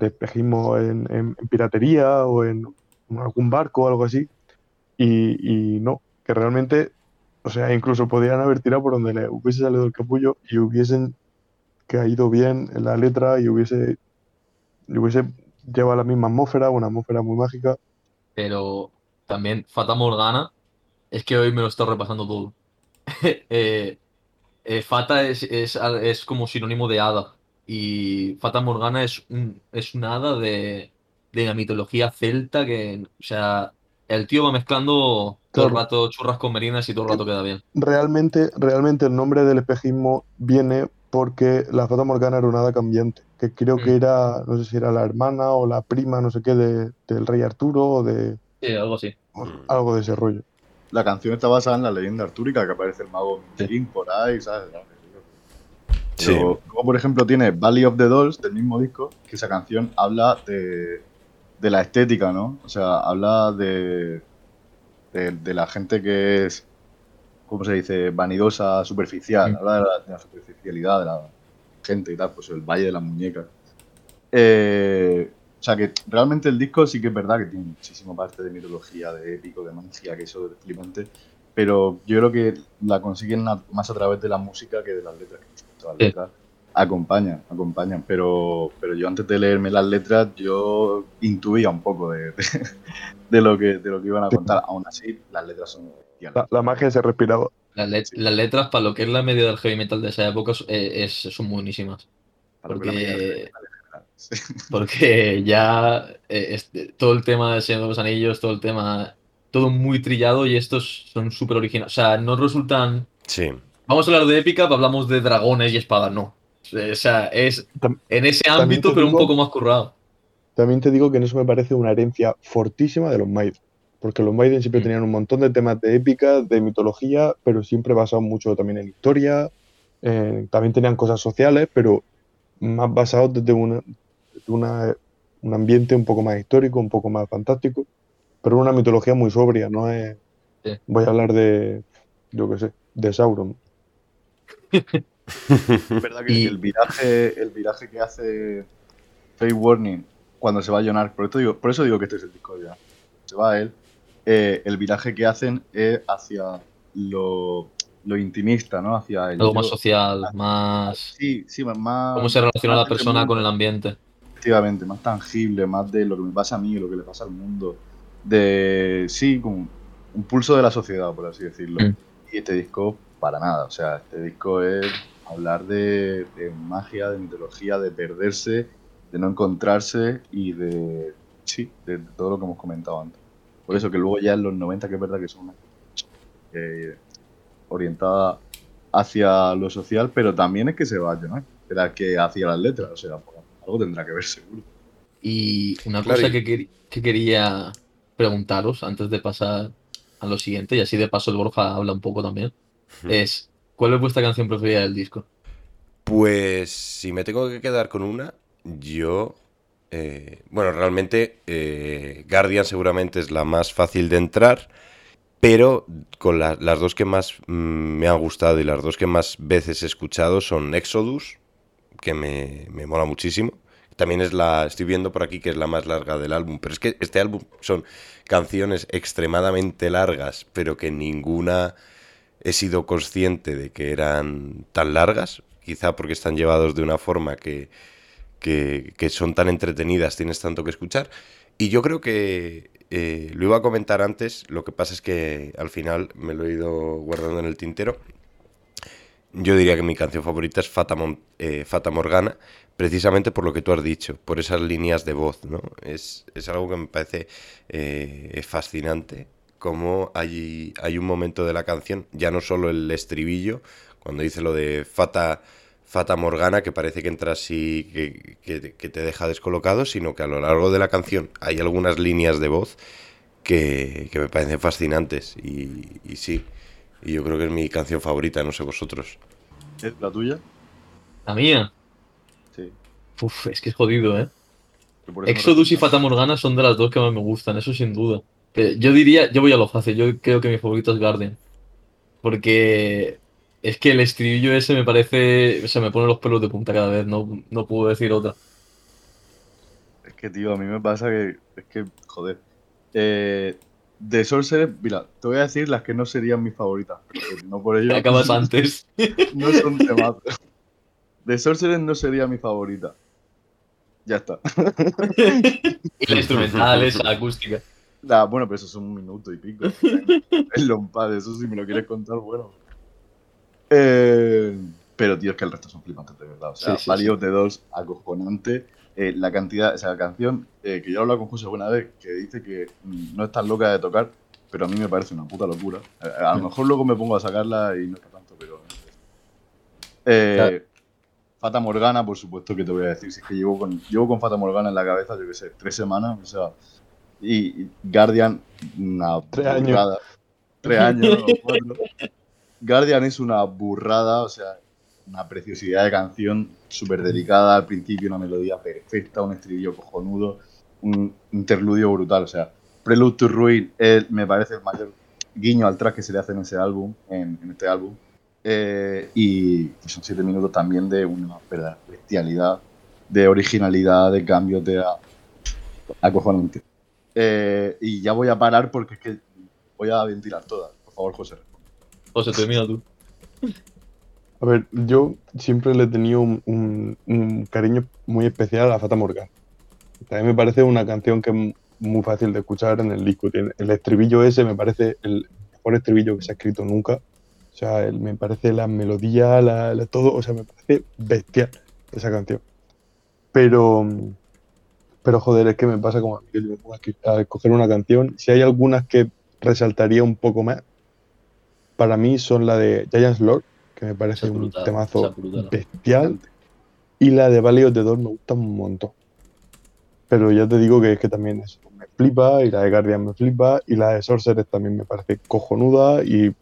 espejismo en, piratería o en, algún barco o algo así. Y, no, que realmente, o sea, incluso podrían haber tirado por donde le hubiese salido el capullo y hubiesen caído bien en la letra y hubiese, y hubiese llevado la misma atmósfera, una atmósfera muy mágica. Pero también Fata Morgana, es que hoy me lo estoy repasando todo. [LAUGHS] Eh, eh, Fata es, es, es como sinónimo de hada. Y Fata Morgana es, un, es una hada de, de la mitología celta que, o sea, el tío va mezclando todo el rato churras con merinas y todo el rato queda bien. Realmente, realmente el nombre del espejismo viene porque la Fata Morgana era una hada cambiante, que creo que Mm. era, no sé si era la hermana o la prima, no sé qué, de- del rey Arturo o de Sí, algo así. O Mm. algo de ese rollo. La canción está basada en la leyenda artúrica, que aparece el mago Sí. King por ahí, ¿sabes? Sí. Pero luego, por ejemplo, tiene Valley of the Dolls del mismo disco, que esa canción habla de, de la estética, ¿no? O sea, habla de, de, de la gente que es, ¿cómo se dice? Vanidosa, superficial. Mm. Habla de la, de la superficialidad de la gente y tal, pues el Valle de las Muñecas. Eh, o sea, que realmente el disco sí que es verdad que tiene muchísima parte de mitología, de épico, de magia, que eso es flipante. Pero yo creo que la consiguen más a través de la música que de las letras. que Las Sí. letras acompañan, acompañan. Pero, pero yo antes de leerme las letras, yo intuía un poco de, de, [LAUGHS] de lo, que, de lo que iban a contar. Aún así, las letras son. La, la magia se respiraba. Las, let- Sí. las letras, para lo que es la media del heavy metal de esa época, eh, es- son buenísimas. Para lo que la media porque-. Sí. [LAUGHS] Porque ya eh, este- todo el tema del Señor de los Anillos, todo el tema, todo muy trillado y estos son súper originales. O sea, no resultan. Sí. vamos a hablar de épica, hablamos de dragones y espadas, no. O sea, es en ese ámbito, pero un poco más currado. También te digo que en eso me parece una herencia fortísima de los Maiden. Porque los Maiden siempre Mm. tenían un montón de temas de épica, de mitología, pero siempre basados mucho también en historia. en- también tenían cosas sociales, pero más basados desde una, desde una- un ambiente un poco más histórico, un poco más fantástico, pero una mitología muy sobria. No es. Sí. Voy a hablar de. Yo qué sé, de Sauron. Es verdad que [LAUGHS] Y- el viraje, el viraje que hace Faye Warning cuando se va a Jonar, por, esto digo, por eso digo que este es el disco Jonar. Se va a él, eh, el viraje que hacen es hacia lo, lo intimista, ¿no? Hacia el Algo más social, más. Sí, sí, más-. Cómo se relaciona la persona con el ambiente. Efectivamente, más tangible, más de lo que me pasa a mí, lo que le pasa al mundo. De, sí, como un pulso de la sociedad, por así decirlo. Mm. Y este disco, para nada. O sea, este disco es hablar de, de magia, de mitología, de perderse, de no encontrarse y de, sí, de, todo lo que hemos comentado antes. Por eso que luego ya en los 90, que es verdad que son una eh, orientada hacia lo social, pero también es que se va, ¿no? Era que hacía las letras, o sea, por algo tendrá que ver seguro. Y una Claro, cosa y- que, quer- que quería preguntaros antes de pasar a lo siguiente, y así de paso el Borja habla un poco también, es ¿cuál es vuestra canción preferida del disco? Pues si me tengo que quedar con una, yo... eh, bueno, realmente eh, Guardian seguramente es la más fácil de entrar, pero con la- las dos que más mm, me han gustado y las dos que más veces he escuchado son Exodus, que me, me mola muchísimo. También es la, estoy viendo por aquí que es la más larga del álbum, pero es que este álbum son canciones extremadamente largas, pero que ninguna he sido consciente de que eran tan largas, quizá porque están llevados de una forma que, que, son tan entretenidas, tienes tanto que escuchar. Y yo creo que eh, lo iba a comentar antes, lo que pasa es que al final me lo he ido guardando en el tintero. Yo diría que mi canción favorita es Fata, Mon- eh, Fata Morgana, precisamente por lo que tú has dicho, por esas líneas de voz, ¿no? Es, es algo que me parece eh, fascinante, como hay, hay un momento de la canción, ya no solo el estribillo, cuando dice lo de Fata, Fata Morgana, que parece que entra así, que, que- que te deja descolocado, sino que a lo largo de la canción hay algunas líneas de voz que, que me parecen fascinantes, y, y sí, y yo creo que es mi canción favorita, no sé vosotros. ¿Es la tuya? La mía. Sí. Uf, es que es jodido, ¿eh? Exodus y Fata Morgana son de las dos que más me gustan, eso sin duda. Eh, Yo diría, yo voy a lo fácil, yo creo que mi favorito es Guardian. Porque es que el estribillo ese me parece, se me ponen los pelos de punta cada vez, no, no puedo decir otra. Es que, tío, a mí me pasa que. Es que, joder. Eh, de Sorcerer, mira, te voy a decir las que no serían mis favoritas. pero no por ello. [LAUGHS] Acabas antes. [LAUGHS] No son temas. De Sorcerer no sería mi favorita. Ya está. [LAUGHS] Y la instrumental, esa acústica. Nah, bueno, pero eso es un minuto y pico. El Lompad, eso si me lo quieres contar, bueno. Eh, pero, tío, es que el resto son flipantes, de verdad. O sea, Sí, sí, of the Dolls, acojonante. Eh, la cantidad, o sea, la canción, eh, que yo he hablado con José buena vez, que dice que mm, no es tan loca de tocar, pero a mí me parece una puta locura. Eh, a lo mejor luego me pongo a sacarla y no está tanto, pero. Eh, Claro. Fata Morgana, por supuesto que te voy a decir, si es que llevo con, llevo con Fata Morgana en la cabeza, yo qué sé, tres semanas, o sea, y, y Guardian, una Tres años. burrada. Tres años o cuatro. [LAUGHS] Guardian es una burrada, o sea, una preciosidad de canción, súper dedicada al principio, una melodía perfecta, un estribillo cojonudo, un interludio brutal, o sea, Prelude to Ruin es- me parece el mayor guiño al track que se le hace en ese álbum, en, en este álbum. Eh, y son siete minutos también de una verdad, bestialidad, de originalidad, de cambios, de a- acojonante. Eh, y ya voy a parar porque es que voy a ventilar todas. Por favor, José. José, termina tú. [LAUGHS] A ver, yo siempre le he tenido un, cariño muy especial a Fata Morgana. También me parece una canción que es muy fácil de escuchar en el disco. El estribillo ese me parece el mejor estribillo que se ha escrito nunca. O sea, me parece la melodía, la, todo, o sea, me parece bestial esa canción. Pero, pero joder, es que me pasa como a mí, yo me pongo a escoger una canción. Si hay algunas que resaltaría un poco más, para mí son la de Giants Lord, que me parece un temazo bestial. Y la de Valley of the Dawn me gusta un montón. Pero ya te digo que es que también eso me flipa, y la de Guardian me flipa, y la de Sorcerer también me parece cojonuda, y.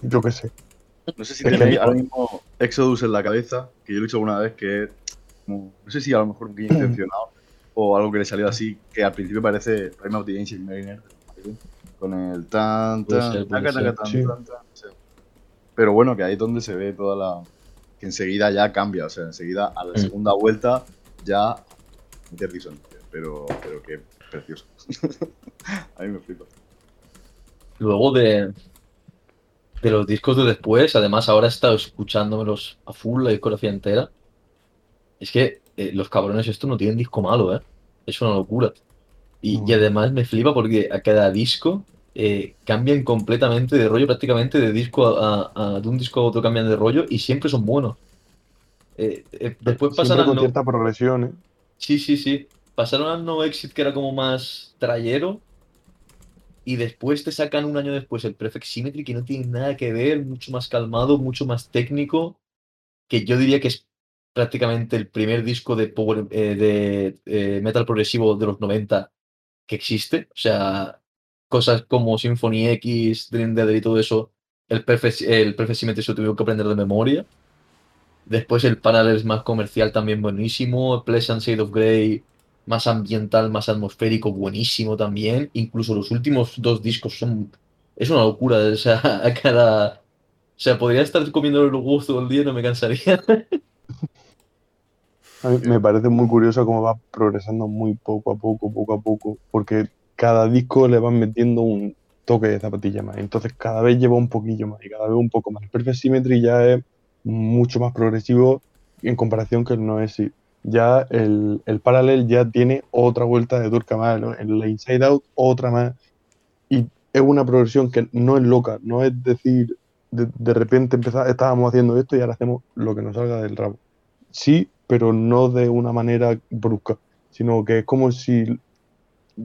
Yo qué sé. No sé si Es tenéis ahora mismo Exodus en la cabeza, que yo lo he dicho alguna vez, que es como- no sé si a lo mejor un guiño [CLEARS THROAT] intencionado o algo que le salió así, que al principio parece Prime of the Ancient Mariner, con el tan, tan, taca, taca, tan, sí. tan, tan, sí. Pero bueno, que ahí es donde se ve toda la... que enseguida ya cambia, o sea, enseguida a la Mm. segunda vuelta ya disonancia, pero, pero que precioso. [LAUGHS] a mí me flipa. Luego de, de los discos de después, además ahora he estado escuchándomelos a full la discografía entera. Es que eh, los cabrones estos no tienen disco malo, ¿eh? Es una locura. Y, y además me flipa porque a cada disco eh, cambian completamente de rollo, prácticamente de disco a, a- a- de un disco a otro cambian de rollo y siempre son buenos. Eh, eh, después Siempre a con no- cierta progresión. Sí, sí, sí. Pasaron al No Exit, que era como más trayero. Y después te sacan un año después el Perfect Symmetry, que no tiene nada que ver, mucho más calmado, mucho más técnico. Que yo diría que es prácticamente el primer disco de, power- eh, de metal progresivo de los 90 que existe. O sea, cosas como Symphony X, Dream Theater y todo eso, el Perfect, el Perfect Symmetry se tuvieron que aprender de memoria. Después el Parallels más comercial también buenísimo. El Pleasant Shade of Grey más ambiental, más atmosférico, buenísimo también. Incluso los últimos dos discos son... Es una locura. O sea, [LAUGHS] a cada... O sea, podría estar comiendo los huevos todo el día y no me cansaría. [LAUGHS] Me parece muy curioso cómo va progresando muy poco a poco, poco a poco, porque cada disco le van metiendo un toque de zapatilla más. Entonces cada vez lleva un poquillo más y cada vez un poco más. El Perfect Symmetry ya es mucho más progresivo en comparación que el No Exit. Ya el, el Parallel ya tiene otra vuelta de turca más, ¿no? El Inside Out otra más. Y es una progresión que no es loca, no es decir, de, de repente empezar, estábamos haciendo esto y ahora hacemos lo que nos salga del rabo sí, pero no de una manera brusca, sino que es como si,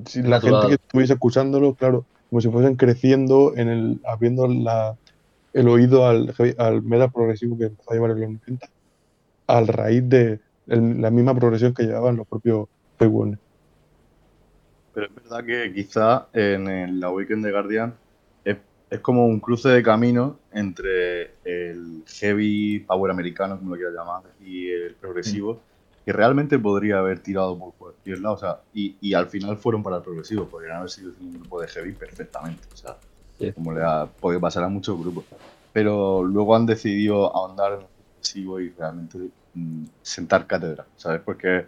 si la Natural. gente que estuviese escuchándolo, claro, como si fuesen creciendo en el, abriendo la, el oído al, heavy- al metal progresivo que empezó a llevar en los 90, al raíz de el- la misma progresión que llevaban los propios Warner. Pero es verdad que quizá en el- la Weekend de Guardian es, es como un cruce de camino entre el heavy power americano, como lo quieras llamar, y el progresivo, que realmente podría haber tirado por cualquier lado. O sea, y, y al final fueron para el progresivo, podrían haber sido un grupo de heavy perfectamente. O sea, Sí. como le ha podido pasar a muchos grupos. Pero luego han decidido ahondar en el progresivo y realmente mm, sentar cátedra, ¿sabes? Porque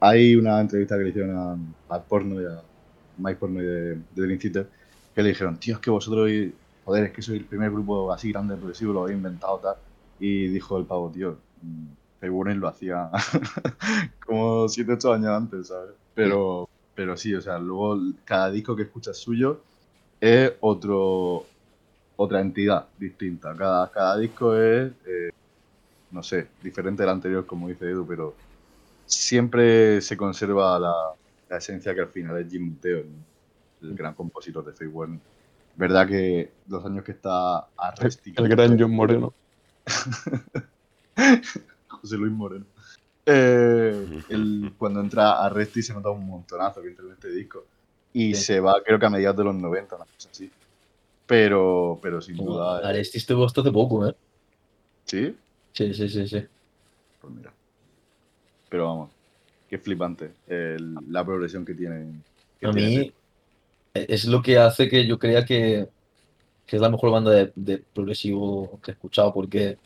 hay una entrevista que le hicieron a Matt Porno y a Mike Porno y de, de Dream Theater que le dijeron, tío, es que vosotros, joder, es que soy el primer grupo así grande de progresivo, lo habéis inventado tal. Y dijo el pavo, tío, mm, Warner lo hacía [LAUGHS] como 7 8 años antes, ¿sabes? Pero, pero sí, o sea, luego cada disco que escuchas suyo es otro otra entidad distinta. Cada, cada disco es, eh, no sé, diferente del anterior, como dice Edu, pero siempre se conserva la, la esencia que al final es Jim ¿no? el gran compositor de Warner. Verdad que los años que está Arresti, El gran John Moreno. [LAUGHS] José Luis Moreno. Eh, el- [LAUGHS] cuando entra Arresti se nota un montonazo que entra en este disco. Y Sí. se va, creo que a mediados de los 90, una cosa así. Pero, pero sin Como duda. eh, Aresti estuvo hasta hace poco, ¿eh? ¿Sí? Sí, sí, sí, sí. Pues mira. Pero vamos, qué flipante el- la progresión que tienen. que A tiene mí es lo que hace que yo crea que, que es la mejor banda de, de progresivo que he escuchado, porque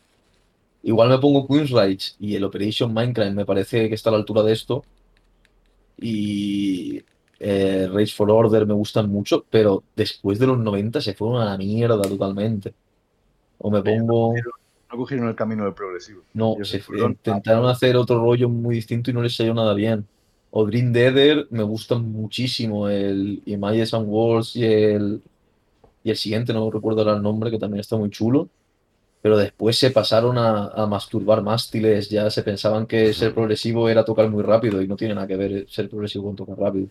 igual me pongo Queensryche y el Operation Minecraft me parece que está a la altura de esto, y eh, Race for Order me gustan mucho, pero después de los 90 se fueron a la mierda totalmente. O me pongo... No cogieron el camino del progresivo. No, se fueron intentaron hacer otro rollo muy distinto y no les salió nada bien. O Dream Theater me gustan muchísimo, el Images and Wars y el, y el siguiente, no recuerdo ahora el nombre, que también está muy chulo. Pero después se pasaron a, a masturbar mástiles, ya se pensaban que ser progresivo era tocar muy rápido y no tiene nada que ver ser progresivo con tocar rápido.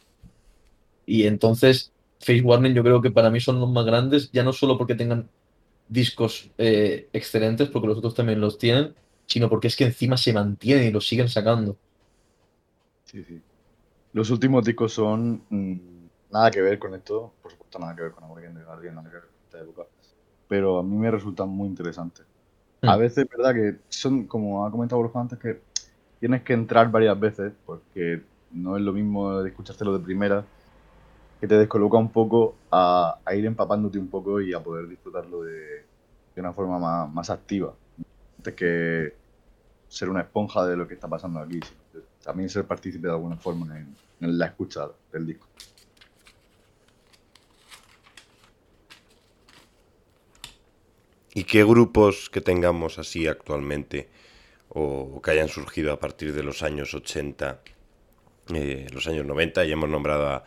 Y entonces, Face Warning yo creo que para mí son los más grandes, ya no solo porque tengan discos eh, excelentes, porque los otros también los tienen, sino porque es que encima se mantienen y los siguen sacando. Sí, sí. Los últimos discos son mm, nada que ver con esto, por supuesto nada que ver con Awaken de Guardian, nada que ver con esta época, pero a mí me resultan muy interesantes. A Mm. veces es verdad que son, como ha comentado Borja antes, que tienes que entrar varias veces, porque no es lo mismo de escuchártelo de primera, que te descoloca un poco a, a ir empapándote un poco y a poder disfrutarlo de, de una forma más, más activa, antes que ser una esponja de lo que está pasando aquí, también ser partícipe de alguna forma en, en la escucha del disco. ¿Y qué grupos que tengamos así actualmente o que hayan surgido a partir de los años 80, eh, los años 90, ya hemos nombrado a,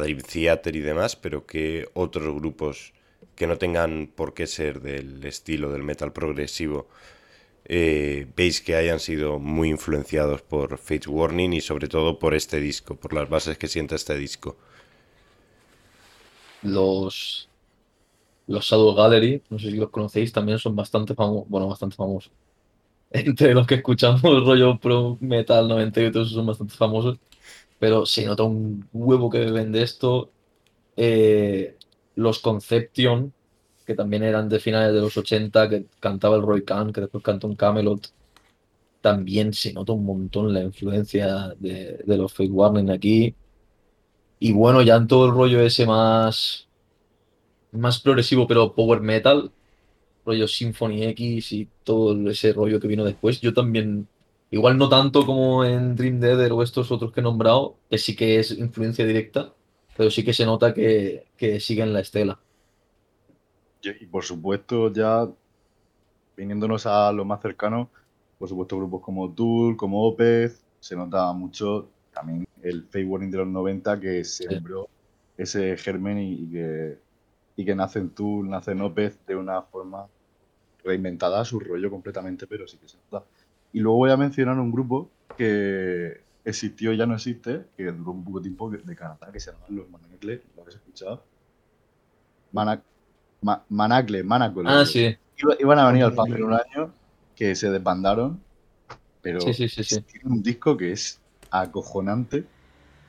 Dream Theater y demás, pero qué otros grupos que no tengan por qué ser del estilo del metal progresivo eh, veis que hayan sido muy influenciados por Fates Warning y sobre todo por este disco, por las bases que sienta este disco? Los, los Shadow Gallery, no sé si los conocéis, también son bastante famosos, bueno, bastante famosos. [LAUGHS] Entre los que escuchamos [LAUGHS] rollo pro metal 90 y son bastante famosos, pero se nota un huevo que beben de esto. Eh, los Conception, que también eran de finales de los 80, que cantaba el Roy Khan, que después cantó un Camelot. También se nota un montón la influencia de, de los Fake Warning aquí. Y bueno, ya en todo el rollo ese más, más progresivo, pero power metal, rollo Symphony X y todo ese rollo que vino después, yo también, igual no tanto como en Dream Theater o estos otros que he nombrado, que sí que es influencia directa, pero sí que se nota que, que siguen la estela. Y, por supuesto, ya viniéndonos a lo más cercano, por supuesto grupos como Tool, como Opeth, se nota mucho también el Fake Warning de los 90 que sembró ese germen y, y que, y que nace en Tool, nace en Opeth de una forma reinventada a su rollo completamente, pero sí que se nota. Y luego voy a mencionar un grupo que existió y ya no existe, que duró un poco tiempo de Canadá, que se llaman los Manacle, ¿lo habéis escuchado? Manac Ma Manacle, Manacle. Ah, sí. Iba, iban a venir al FAM en un año que se desbandaron, pero Sí, sí, sí, sí. tiene un disco que es acojonante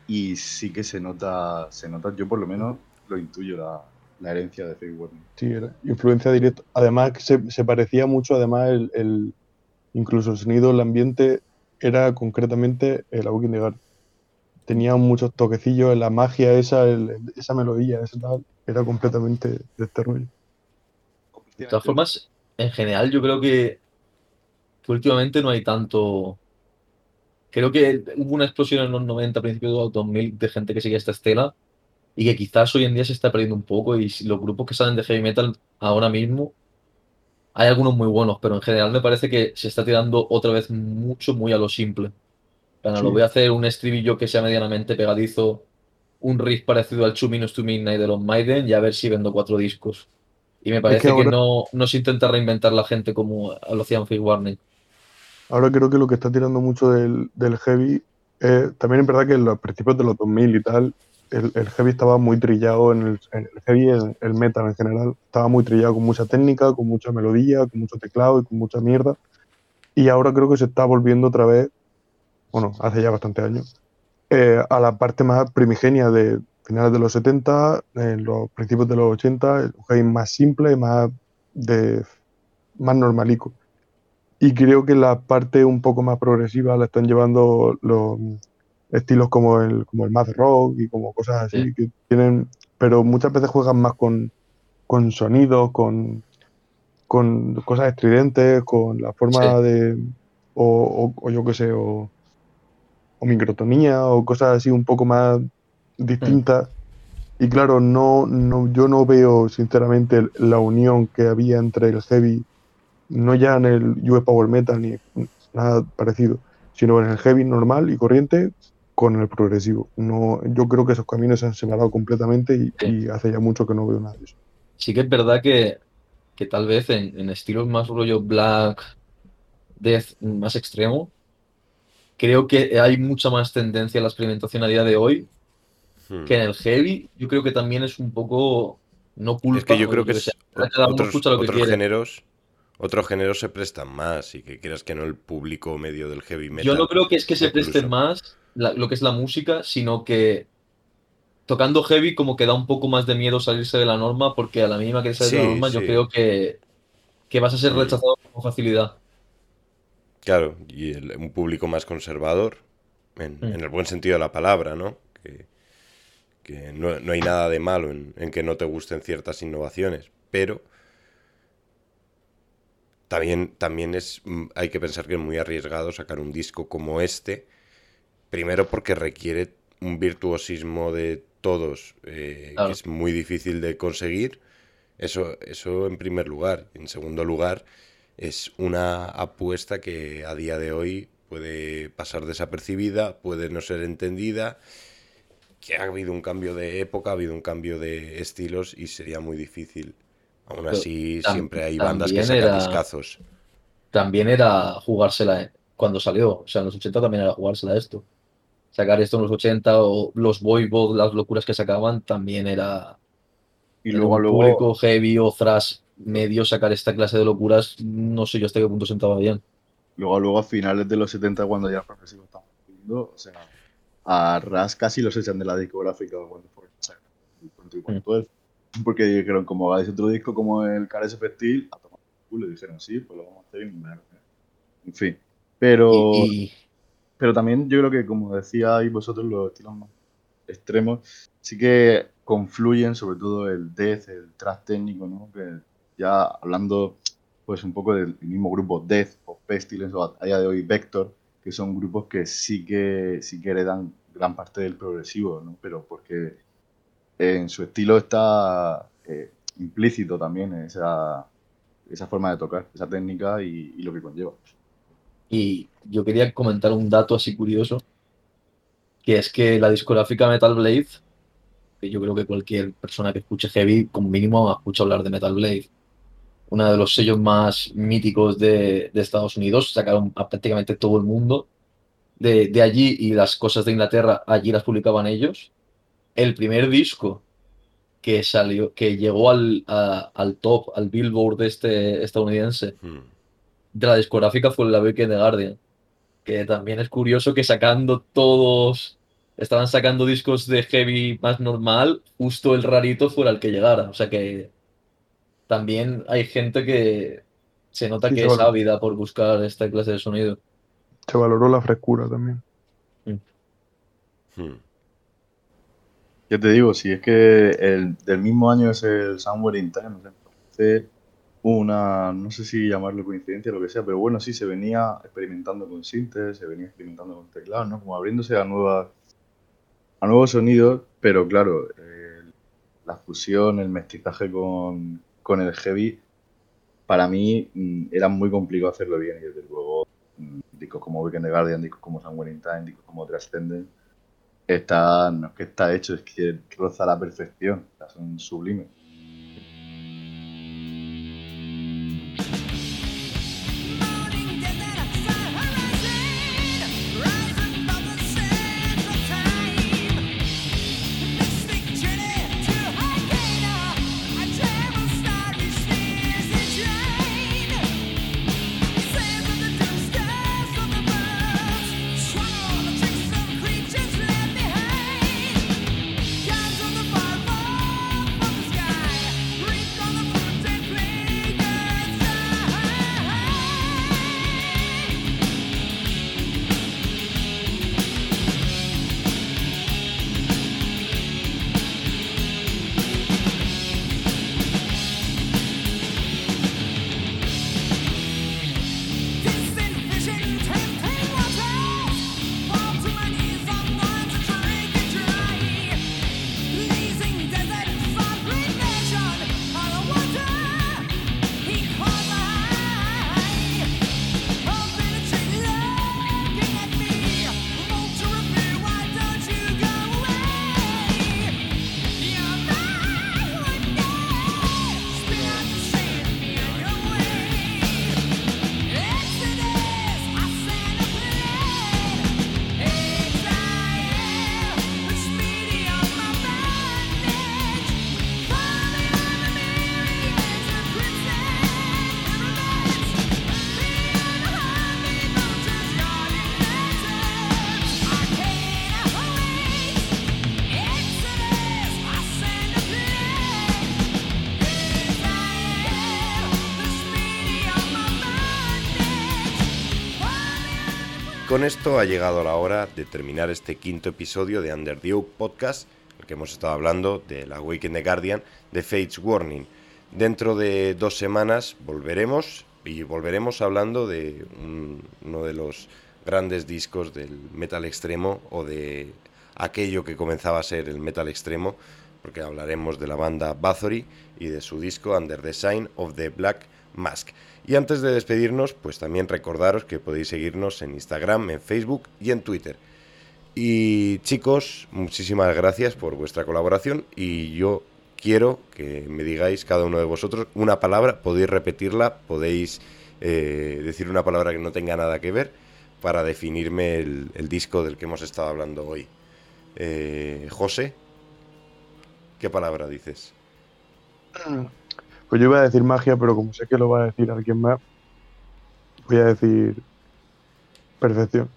y sí que se nota, se nota, yo por lo menos lo intuyo la, la herencia de Fake Warning. Sí, era influencia directa. Además, se, se parecía mucho, además, el, el- incluso el sonido, el ambiente, era concretamente el Awakening de Garden. Tenía muchos toquecillos, la magia esa, el- esa melodía, esa tal, era completamente de este rollo. De todas formas, en general yo creo que, que últimamente no hay tanto... Creo que hubo una explosión en los 90, principios de los 2000, de gente que sigue esta estela y que quizás hoy en día se está perdiendo un poco y los grupos que salen de heavy metal ahora mismo, hay algunos muy buenos, pero en general me parece que se está tirando otra vez mucho, muy a lo simple. Bueno, Sí. lo voy a hacer un estribillo que sea medianamente pegadizo, un riff parecido al Two Minutes to Midnight de los Maiden y a ver si vendo cuatro discos. Y me parece que, ahora- no, no se intenta reinventar la gente como lo hacían Fake Warning. Ahora creo que lo que está tirando mucho del, del heavy, eh, también es verdad que en los principios de los 2000 y tal, el, el heavy estaba muy trillado, en el, el heavy, el, el metal en general, estaba muy trillado con mucha técnica, con mucha melodía, con mucho teclado y con mucha mierda. Y ahora creo que se está volviendo otra vez, bueno, hace ya bastantes años, eh, a la parte más primigenia de finales de los 70, en los principios de los 80, el heavy más simple, más, de, más normalico. Y creo que la parte un poco más progresiva la están llevando los estilos como el, como el math rock y como cosas así, Sí. que tienen, pero muchas veces juegan más con, con sonidos, con, con cosas estridentes, con la forma Sí. de, o, o- o yo qué sé, o, o microtonía, o cosas así un poco más distintas. Y claro, no, no, yo no veo sinceramente la unión que había entre el heavy, no ya en el US Power Metal ni nada parecido, sino en el heavy normal y corriente con el progresivo. No, yo creo que esos caminos se han separado completamente y, Sí. y hace ya mucho que no veo nada de eso. Sí que es verdad que, que tal vez en, en estilos más rollo black, death, más extremo, creo que hay mucha más tendencia a la experimentación a día de hoy Hmm. que en el heavy. Yo creo que también es un poco no culpa. Es que yo creo que qué es otros, escucha lo que otros géneros otros géneros se prestan más y que quieras que no el público medio del heavy metal. Yo no creo que es que se incluso. presten más la- lo que es la música, sino que tocando heavy como que da un poco más de miedo salirse de la norma, porque a la mínima que sales de la Sí, norma yo creo que, que vas a ser Mm. rechazado con facilidad. Claro, y el- un público más conservador, en, Mm. en el buen sentido de la palabra, ¿no? Que, que no, no hay nada de malo en, en que no te gusten ciertas innovaciones, pero también, también es, mm, hay que pensar que es muy arriesgado sacar un disco como este, primero porque requiere un virtuosismo de todos eh, Claro. que es muy difícil de conseguir, eso, eso en primer lugar. En segundo lugar, es una apuesta que a día de hoy puede pasar desapercibida, puede no ser entendida, que ha habido un cambio de época, ha habido un cambio de estilos y sería muy difícil. Aún así, siempre hay bandas que sacan era- discazos. También era jugársela eh, cuando salió, o sea, en los 80 también era jugársela esto. Sacar esto en los 80 o los boybot, las locuras que sacaban, también era Y luego, un luego, público heavy o thrash medio sacar esta clase de locuras, no sé yo hasta qué punto sentaba bien. luego, luego a finales de los 70, cuando ya el progresivo estaba subiendo, o sea, a Ras casi los echan de la discográfica cuando fue o sea, el 24, porque dijeron, como hagáis otro disco como el Cares of Steel, a tomar por culo, y dijeron, sí, pues lo vamos a hacer y En fin, pero... Y, y- Pero también yo creo que, como decíais vosotros, los estilos más extremos sí que confluyen, sobre todo el death, el thrash técnico, ¿no? Que ya hablando pues un poco del mismo grupo Death o Pestilence o a día de hoy Vector, que son grupos que sí que sí que heredan gran parte del progresivo, ¿no? Pero porque en su estilo está eh, implícito también esa, esa forma de tocar, esa técnica y, y lo que conlleva. Y yo quería comentar un dato así curioso, que es que la discográfica Metal Blade, que yo creo que cualquier persona que escuche heavy, como mínimo, escucha hablar de Metal Blade, uno de los sellos más míticos de, de Estados Unidos, sacaron a prácticamente todo el mundo de, de allí y las cosas de Inglaterra, allí las publicaban ellos. El primer disco que salió, que llegó al, al top, al Billboard este estadounidense, Hmm. De la discográfica fue la Weekend The Guardian. Que también es curioso que sacando todos, estaban sacando discos de heavy más normal, justo el rarito fuera el que llegara. O sea que también hay gente que se nota Sí, que se es ávida por buscar esta clase de sonido. Se valoró la frescura también. Hmm. Ya te digo, si es que el del mismo año es el Somewhere in Time, sea, parece una, no sé si llamarlo coincidencia o lo que sea, pero bueno, sí, se venía experimentando con sintes, se venía experimentando con teclados, ¿no? Como abriéndose a nuevas, a nuevos sonidos, pero claro, la fusión, el mestizaje con, con el heavy, para mí mm, era muy complicado hacerlo bien y desde luego mm, discos como Weekend the Guardian, discos como Somewhere in Time, discos como Transcendent, está, no es que está hecho, es que roza la perfección, son sublimes. Con esto ha llegado la hora de terminar este quinto episodio de Under the Oak Podcast, el que hemos estado hablando de la Weekend the Guardian de Fates Warning. Dentro de dos semanas volveremos y volveremos hablando de uno de los grandes discos del metal extremo o de aquello que comenzaba a ser el metal extremo, porque hablaremos de la banda Bathory y de su disco Under the Sign of the Black Mask. Y antes de despedirnos, pues también recordaros que podéis seguirnos en Instagram, en Facebook y en Twitter. Y chicos, muchísimas gracias por vuestra colaboración y yo quiero que me digáis cada uno de vosotros una palabra, podéis repetirla, podéis eh, decir una palabra que no tenga nada que ver para definirme el, disco del que hemos estado hablando hoy. Eh, José, ¿qué palabra dices? Pues yo iba a decir magia, pero como sé que lo va a decir alguien más, voy a decir perfección.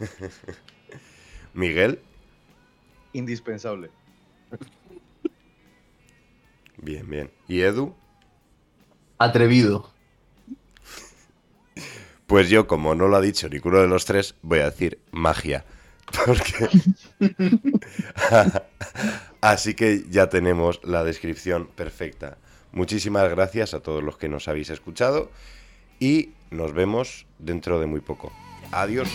[LAUGHS] Miguel. Indispensable. Bien, bien. ¿Y Edu? Atrevido. Pues yo, como no lo ha dicho ninguno de los tres, voy a decir magia. Porque... [LAUGHS] Así que ya tenemos la descripción perfecta. Muchísimas gracias a todos los que nos habéis escuchado y nos vemos dentro de muy poco. Adiós.